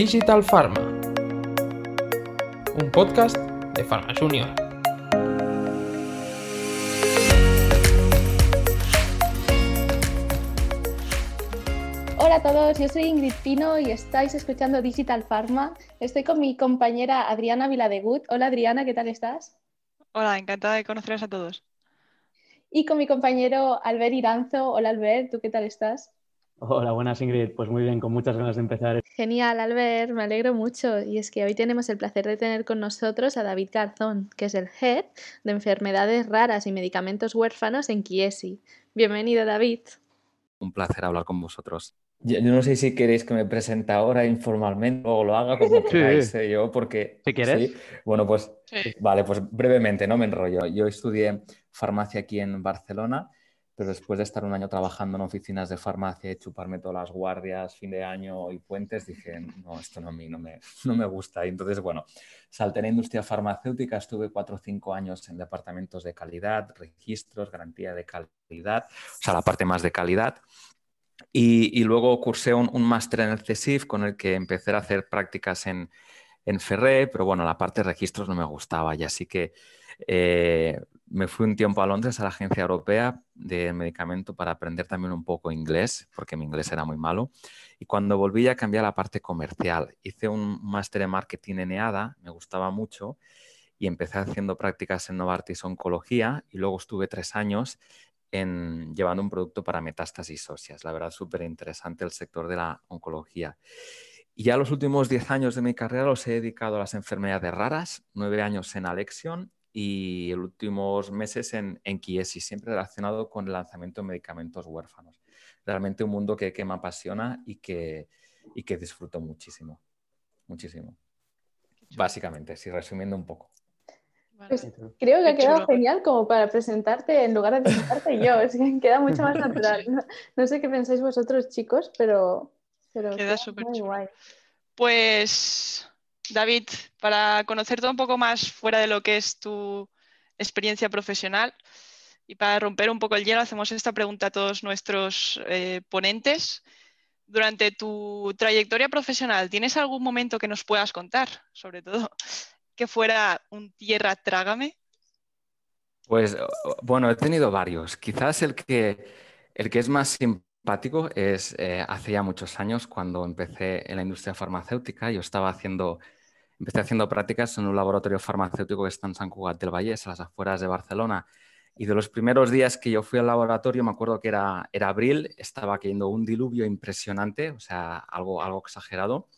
Digital Pharma, un podcast de Pharma Junior. Hola a todos, yo soy Ingrid Pino y estáis escuchando Digital Pharma. Estoy con mi compañera Adriana Viladegut. Hola Adriana, ¿qué tal estás? Hola, encantada de conoceros a todos. Y con mi compañero Albert Iranzo. Hola Albert, ¿tú qué tal estás? Hola, buenas Ingrid. Pues muy bien, con muchas ganas de empezar. Genial, Albert, me alegro mucho. Y es que hoy tenemos el placer de tener con nosotros a David Garzón, que es el Head de Enfermedades Raras y Medicamentos Huérfanos en Kiesi. Bienvenido, David. Un placer hablar con vosotros. Yo, no sé si queréis que me presente ahora informalmente o lo haga como queráis, ¿eh? yo, porque... ¿Si quieres? Bueno, pues vale, pues brevemente, no me enrollo. Yo estudié farmacia aquí en Barcelona pero después de estar un año trabajando en oficinas de farmacia y chuparme todas las guardias, fin de año y puentes, dije, no, esto no a mí no me, no me gusta. Y entonces, bueno, salté en industria farmacéutica, estuve cuatro o cinco años en departamentos de calidad, registros, garantía de calidad, o sea, la parte más de calidad. Y, luego cursé un, un máster en el CESIF con el que empecé a hacer prácticas en, en Ferré, pero bueno, la parte de registros no me gustaba y así que eh, me fui un tiempo a Londres, a la Agencia Europea de Medicamento, para aprender también un poco inglés, porque mi inglés era muy malo. Y cuando volví ya cambié a la parte comercial. Hice un máster en marketing en EADA, me gustaba mucho, y empecé haciendo prácticas en Novartis Oncología, y luego estuve tres años en, llevando un producto para metástasis óseas. La verdad, súper interesante el sector de la oncología. Y ya los últimos diez años de mi carrera los he dedicado a las enfermedades raras, nueve años en Alexion y los últimos meses en, en Kiesi, siempre relacionado con el lanzamiento de medicamentos huérfanos. Realmente un mundo que, que me apasiona y que, y que disfruto muchísimo, muchísimo. Básicamente, si resumiendo un poco. Pues creo que ha quedado genial como para presentarte en lugar de presentarte yo. Es que queda mucho más natural. No, sé qué pensáis vosotros, chicos, pero, pero queda súper guay. Pues David, para conocerte un poco más fuera de lo que es tu experiencia profesional y para romper un poco el hielo, hacemos esta pregunta a todos nuestros eh, ponentes. Durante tu trayectoria profesional, ¿tienes algún momento que nos puedas contar, sobre todo que fuera un tierra trágame? Pues bueno, he tenido varios. Quizás el que, el que es más simpático es eh, hace ya muchos años cuando empecé en la industria farmacéutica. Yo estaba haciendo Empecé haciendo prácticas en un laboratorio farmacéutico que está en San Cugat del Valle, a las afueras de Barcelona. Y de los primeros días que yo fui al laboratorio, me acuerdo que era, era abril, estaba cayendo un diluvio impresionante, o sea, algo, algo exagerado.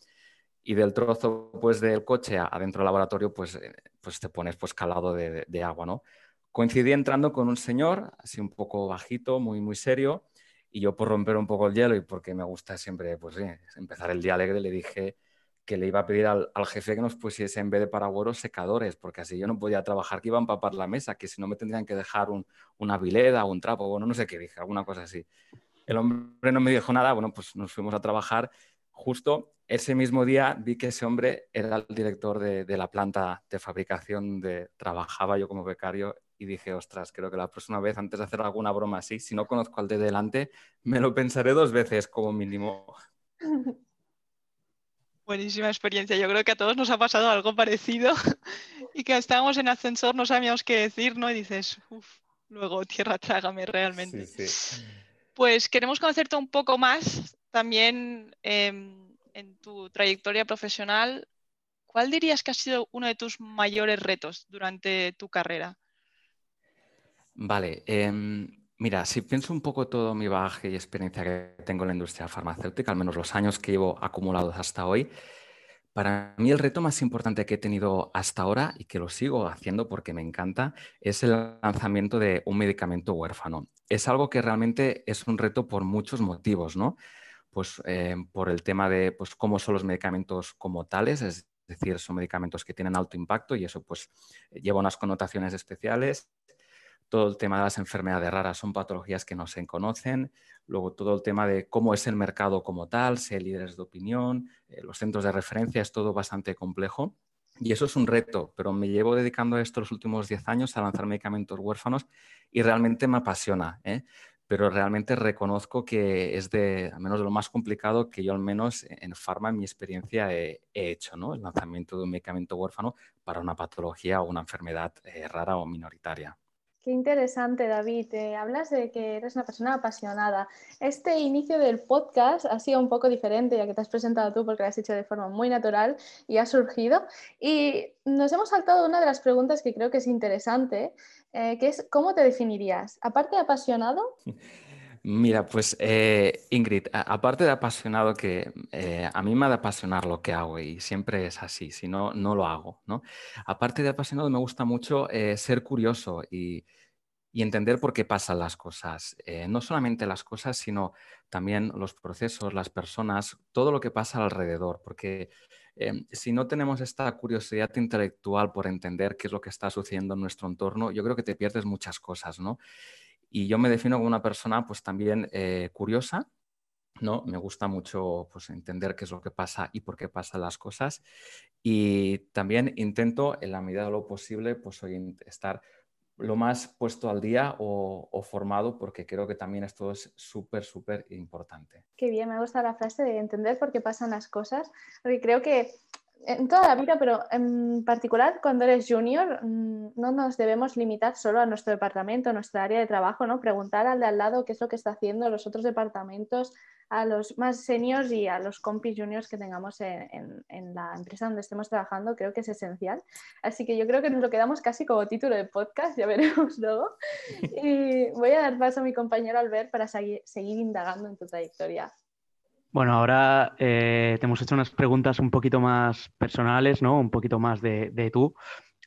Y del trozo pues, del coche adentro del laboratorio, pues, eh, pues te pones pues, calado de, de agua, ¿no? Coincidí entrando con un señor, así un poco bajito, muy, muy serio, y yo por romper un poco el hielo y porque me gusta siempre pues, empezar el día alegre, le dije, que le iba a pedir al, jefe que nos pusiese en vez de paragueros secadores, porque así yo no podía trabajar, que iba a empapar la mesa, que si no me tendrían que dejar un, una vileda o un trapo, bueno, no sé qué dije, alguna cosa así. El hombre no me dijo nada, bueno, pues nos fuimos a trabajar. Justo ese mismo día vi que ese hombre era el director de, de la planta de fabricación donde trabajaba yo como becario y dije, ostras, creo que la próxima vez, antes de hacer alguna broma así, si no conozco al de delante, me lo pensaré dos veces como mínimo. Buenísima experiencia. Yo creo que a todos nos ha pasado algo parecido y que estábamos en ascensor, no sabíamos qué decir, ¿no? Y dices, uff, luego tierra trágame realmente. Pues queremos conocerte un poco más también em, en tu trayectoria profesional. ¿Cuál dirías que ha sido uno de tus mayores retos durante tu carrera? Vale, em, Mira, si pienso un poco todo mi bagaje y experiencia que tengo en la industria farmacéutica, al menos los años que llevo acumulados hasta hoy, para mí el reto más importante que he tenido hasta ahora y que lo sigo haciendo porque me encanta es el lanzamiento de un medicamento huérfano. Es algo que realmente es un reto por muchos motivos, ¿no? Pues eh, por el tema de pues, cómo son los medicamentos como tales, es decir, son medicamentos que tienen alto impacto y eso pues lleva unas connotaciones especiales todo el tema de las enfermedades raras son patologías que no se conocen, luego todo el tema de cómo es el mercado como tal, si hay líderes de opinión, eh, los centros de referencia, es todo bastante complejo. Y eso es un reto, pero me llevo dedicando a esto los últimos 10 años a lanzar medicamentos huérfanos y realmente me apasiona. ¿eh? pero realmente reconozco que es de, al menos de lo más complicado que yo al menos en Pharma, en mi experiencia, he, hecho, ¿no? El lanzamiento de un medicamento huérfano para una patología o una enfermedad eh, rara o minoritaria. Qué interesante, David. Eh, hablas de que eres una persona apasionada. Este inicio del podcast ha sido un poco diferente, ya que te has presentado tú porque lo has hecho de forma muy natural y ha surgido. Y nos hemos saltado una de las preguntas que creo que es interesante, eh, que es ¿cómo te definirías? Aparte de apasionado. Mira, pues eh, Ingrid, aparte de apasionado, que a mí me ha de apasionar lo que hago y siempre es así, si no, no lo hago, ¿no? Aparte de apasionado, me gusta mucho ser curioso y, entender por qué pasan las cosas. Eh, no solamente las cosas, sino también los procesos, las personas, todo lo que pasa alrededor. Porque em, si no tenemos esta curiosidad intelectual por entender qué es lo que está sucediendo en nuestro entorno, yo creo que te pierdes muchas cosas, ¿no? Y yo me defino como una persona pues también eh, curiosa, ¿no? Me gusta mucho pues, entender qué es lo que pasa y por qué pasan las cosas. Y también intento, en la medida de lo posible, pues hoy estar lo más puesto al día o, formado, porque creo que también esto es súper, súper importante. Qué bien, me gusta la frase de entender por qué pasan las cosas, porque creo que en toda la vida, pero en particular cuando eres junior, mm, no nos debemos limitar solo a nuestro departamento, a nuestra área de trabajo, ¿no? Preguntar al de al lado qué es lo que está haciendo los otros departamentos, a los más seniors y a los compis juniors que tengamos en, la empresa donde estemos trabajando, creo que es esencial. Así que yo creo que nos lo quedamos casi como título de podcast, ya veremos luego. Y voy a dar paso a mi compañero Albert para seguir, indagando en tu trayectoria. Bueno, ahora eh, te hemos hecho unas preguntas un poquito más personales, ¿no? Un poquito más de, tú,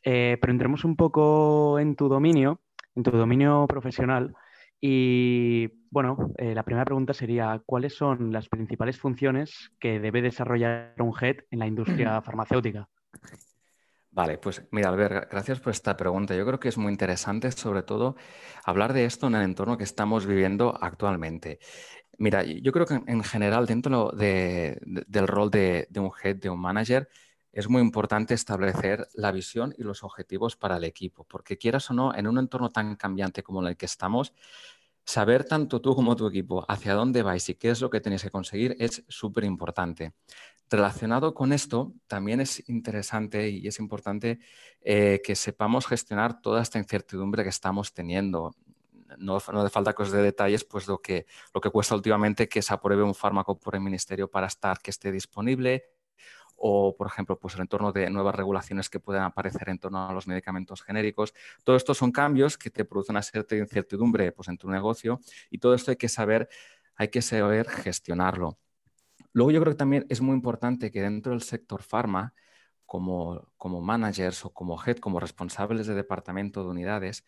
eh, pero entremos un poco en tu dominio, en tu dominio profesional. Y bueno, eh, la primera pregunta sería, ¿cuáles son las principales funciones que debe desarrollar un head en la industria farmacéutica? Vale, pues mira, Albert, gracias por esta pregunta. Yo creo que es muy interesante, sobre todo, hablar de esto en el entorno que estamos viviendo actualmente. Mira, yo creo que en general, dentro del rol de, un head, de un manager, es muy importante establecer la visión y los objetivos para el equipo, porque quieras o no, en un entorno tan cambiante como el que estamos, saber tanto tú como tu equipo hacia dónde vais y qué es lo que tenéis que conseguir es súper importante. Relacionado con esto, también es interesante y es importante eh, que sepamos gestionar toda esta incertidumbre que estamos teniendo. No, no hace falta que os dé detalles, pues lo que, lo que cuesta últimamente que se apruebe un fármaco por el ministerio para estar, que esté disponible, o, por ejemplo, pues el entorno de nuevas regulaciones que puedan aparecer en torno a los medicamentos genéricos. Todo esto son cambios que te producen una cierta incertidumbre pues, en tu negocio y todo esto hay que saber, hay que saber gestionarlo. Luego yo creo que también es muy importante que dentro del sector farma, como, como managers o como head, como responsables de departamento de unidades,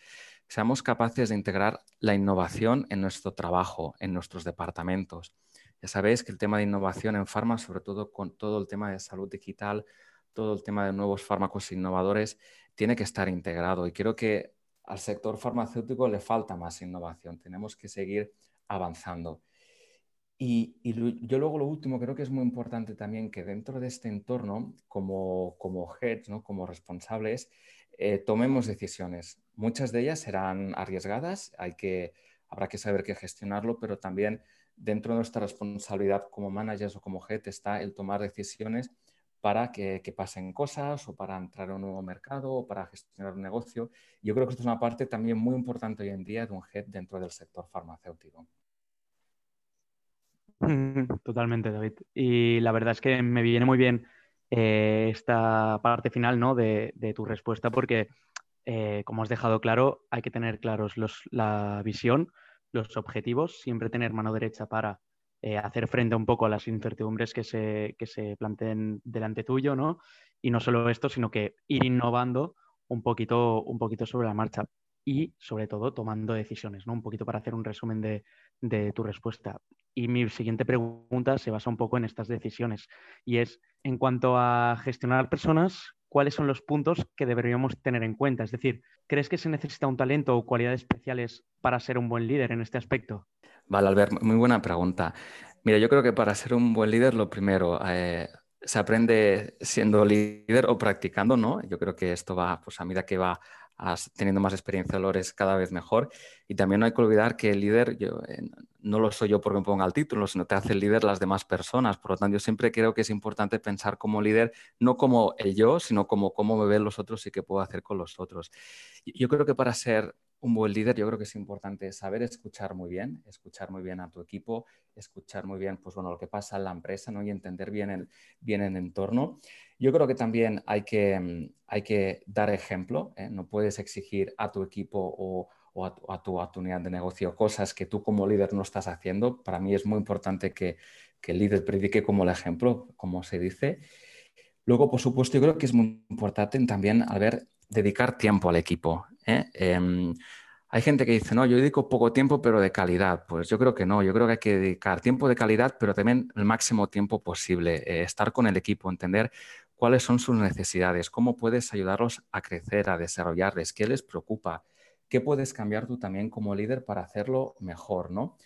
seamos capaces de integrar la innovación en nuestro trabajo, en nuestros departamentos. Ya sabéis que el tema de innovación en farma, sobre todo con todo el tema de salud digital, todo el tema de nuevos fármacos innovadores, tiene que estar integrado. Y creo que al sector farmacéutico le falta más innovación. Tenemos que seguir avanzando. Y, yo luego lo último, creo que es muy importante también que dentro de este entorno, como, como heads, ¿no? como responsables, eh, tomemos decisiones. Muchas de ellas serán arriesgadas, hay que, habrá que saber qué gestionarlo, pero también dentro de nuestra responsabilidad como managers o como head está el tomar decisiones para que, pasen cosas o para entrar a un nuevo mercado o para gestionar un negocio. Yo creo que esto es una parte también muy importante hoy en día de un head dentro del sector farmacéutico. Totalmente, David. Y la verdad es que me viene muy bien eh, esta parte final ¿no? de, tu respuesta porque, eh, como has dejado claro, hay que tener claros la visión, los objetivos, siempre tener mano derecha para eh, hacer frente un poco a las incertidumbres que se, que se planteen delante tuyo, ¿no? Y no solo esto, sino que ir innovando un poquito, un poquito sobre la marcha y sobre todo tomando decisiones, ¿no? Un poquito para hacer un resumen de, de, tu respuesta. Y mi siguiente pregunta se basa un poco en estas decisiones y es, en cuanto a gestionar personas, ¿cuáles son los puntos que deberíamos tener en cuenta? Es decir, ¿crees que se necesita un talento o cualidades especiales para ser un buen líder en este aspecto? Vale, Albert, muy buena pregunta. Mira, yo creo que para ser un buen líder, lo primero, eh, se aprende siendo líder o practicando, ¿no? Yo creo que esto va, pues a medida que va teniendo más experiencia lo eres cada vez mejor. Y también no hay que olvidar que el líder, yo, eh, no lo soy yo porque me ponga el título, sino te hace el líder las demás personas. Por lo tanto, yo siempre creo que es importante pensar como líder, no como el yo, sino como cómo me ven los otros y qué puedo hacer con los otros. Yo creo que para ser un buen líder, yo creo que es importante saber escuchar muy bien, escuchar muy bien a tu equipo, escuchar muy bien pues, bueno, lo que pasa en la empresa ¿no? y entender bien el, bien el entorno. Yo creo que también hay que, mm, hay que dar ejemplo, ¿eh? no puedes exigir a tu equipo o, a, tu, a, tu, unidad de negocio cosas que tú como líder no estás haciendo. Para mí es muy importante que, que el líder predique como el ejemplo, como se dice. Luego, por supuesto, yo creo que es muy importante también, a ver, dedicar tiempo al equipo. ¿Eh? Em, hay gente que dice, no, yo dedico poco tiempo, pero de calidad. Pues yo creo que no, yo creo que hay que dedicar tiempo de calidad, pero también el máximo tiempo posible, eh, estar con el equipo, entender cuáles son sus necesidades, cómo puedes ayudarlos a crecer, a desarrollarles, qué les preocupa, qué puedes cambiar tú también como líder para hacerlo mejor, ¿no?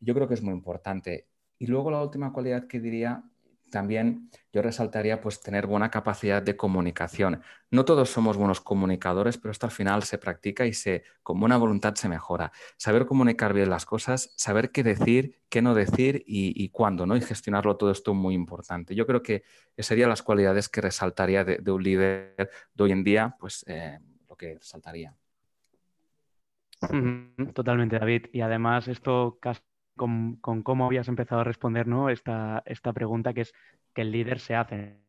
Yo creo que es muy importante. Y luego la última cualidad que diría también yo resaltaría pues tener buena capacidad de comunicación. No todos somos buenos comunicadores, pero esto al final se practica y se con buena voluntad se mejora. Saber comunicar bien las cosas, saber qué decir, qué no decir y, cuándo, ¿no? Y gestionarlo todo esto muy importante. Yo creo que serían las cualidades que resaltaría de, un líder de hoy en día, pues eh, lo que resaltaría. Totalmente, David. Y además esto casi con, cómo habías empezado a responder ¿no? esta, esta pregunta, que es que el líder se hace.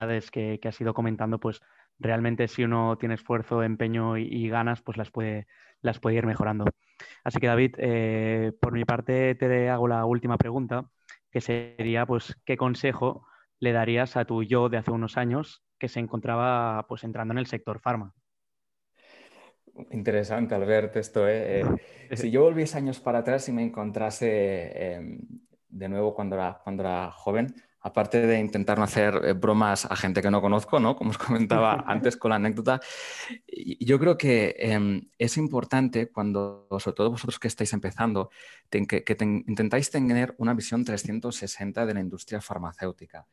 Las que, que has ido comentando, pues realmente si uno tiene esfuerzo, empeño y, ganas, pues las puede, las puede ir mejorando. Así que David, eh, por mi parte te hago la última pregunta, que sería, pues, ¿qué consejo le darías a tu yo de hace unos años que se encontraba pues entrando en el sector farma? Interesante, Albert, esto. ¿eh? eh si yo volviese años para atrás y me encontrase em, de nuevo cuando era, cuando era joven, aparte de intentar no hacer eh, bromas a gente que no conozco, ¿no? Como os comentaba antes con la anécdota, yo creo que em, es importante cuando, sobre todo vosotros que estáis empezando, que, que intentáis tener una visión 360 de la industria farmacéutica.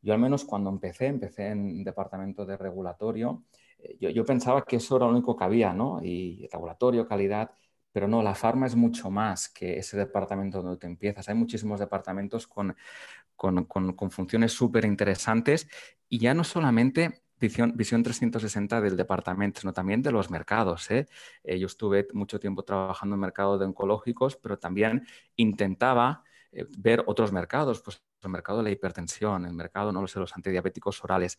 Yo al menos cuando empecé, empecé en departamento de regulatorio eh, yo, pensaba que eso era lo único que había, ¿no? Y laboratorio, calidad, pero no, la farma es mucho más que ese departamento donde te empiezas. Hay muchísimos departamentos con, funciones súper interesantes y ya no solamente visión, visión 360 del departamento, sino también de los mercados. ¿eh? Eh, yo estuve mucho tiempo trabajando en mercado de oncológicos, pero también intentaba ver otros mercados, pues el mercado de la hipertensión, el mercado, no lo sé, los antidiabéticos orales,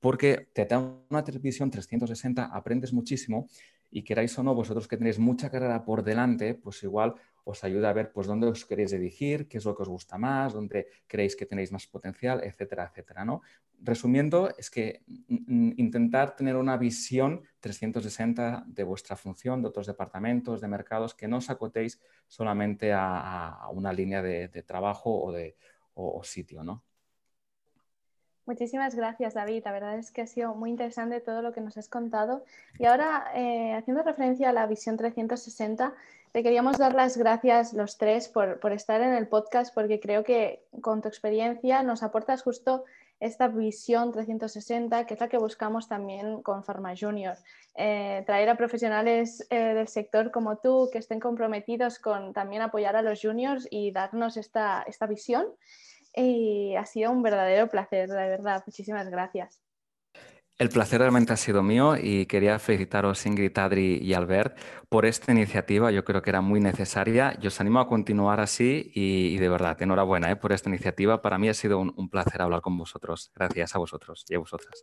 porque te da una televisión 360, aprendes muchísimo y queráis o no, vosotros que tenéis mucha carrera por delante, pues igual os ayuda a ver pues dónde os queréis dirigir, qué es lo que os gusta más, dónde creéis que tenéis más potencial, etcétera, etcétera, ¿no? Resumiendo, es que intentar tener una visión 360 de vuestra función, de otros departamentos, de mercados, que no os acotéis solamente a, una línea de, trabajo o de sitio, ¿no? Muchísimas gracias, David. La verdad es que ha sido muy interesante todo lo que nos has contado. Y ahora, eh, haciendo referencia a la visión 360, te queríamos dar las gracias los tres por, estar en el podcast, porque creo que con tu experiencia nos aportas justo esta visión 360, que es la que buscamos también con Pharma Junior. Eh, traer a profesionales eh, del sector como tú, que estén comprometidos con también apoyar a los juniors y darnos esta, esta visión. Y ha sido un verdadero placer, de verdad. Muchísimas gracias. El placer realmente ha sido mío y quería felicitaros Ingrid, Adri y Albert por esta iniciativa. Yo creo que era muy necesaria. Yo os animo a continuar así y, de verdad, enhorabuena ¿eh? por esta iniciativa. Para mí ha sido un placer hablar con vosotros. Gracias a vosotros y a vosotras.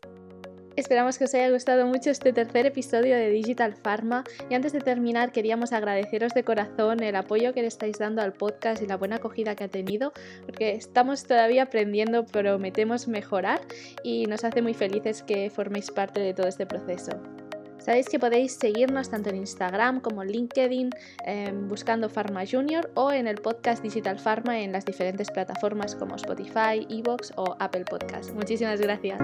Esperamos que os haya gustado mucho este tercer episodio de Digital Pharma y antes de terminar queríamos agradeceros de corazón el apoyo que le estáis dando al podcast y la buena acogida que ha tenido porque estamos todavía aprendiendo, prometemos mejorar y nos hace muy felices que forméis parte de todo este proceso. Sabéis que podéis seguirnos tanto en Instagram como en LinkedIn em, buscando Pharma Junior o en el podcast Digital Pharma en las diferentes plataformas como Spotify, Evox o Apple Podcast. Muchísimas gracias.